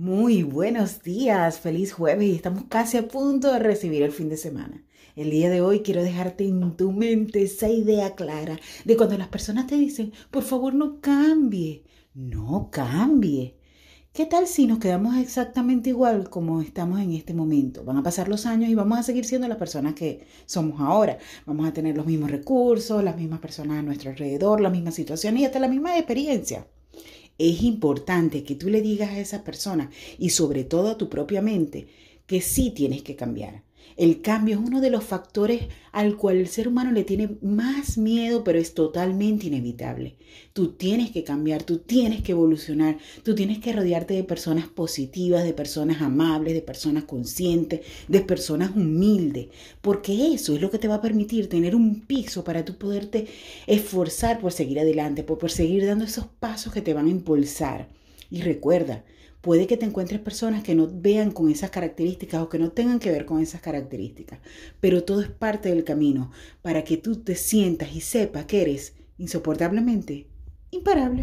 Muy buenos días, feliz jueves y estamos casi a punto de recibir el fin de semana. El día de hoy quiero dejarte en tu mente esa idea clara de cuando las personas te dicen, por favor no cambie, no cambie. ¿Qué tal si nos quedamos exactamente igual como estamos en este momento? Van a pasar los años y vamos a seguir siendo las personas que somos ahora. Vamos a tener los mismos recursos, las mismas personas a nuestro alrededor, la misma situación y hasta la misma experiencia es importante que tú le digas a esa persona y sobre todo a tu propia mente que sí tienes que cambiar. El cambio es uno de los factores al cual el ser humano le tiene más miedo, pero es totalmente inevitable. Tú tienes que cambiar, tú tienes que evolucionar, tú tienes que rodearte de personas positivas, de personas amables, de personas conscientes, de personas humildes, porque eso es lo que te va a permitir tener un piso para tú poderte esforzar por seguir adelante, por, seguir dando esos pasos que te van a impulsar. Y recuerda, Puede que te encuentres personas que no vean con esas características o que no tengan que ver con esas características, pero todo es parte del camino para que tú te sientas y sepas que eres insoportablemente imparable.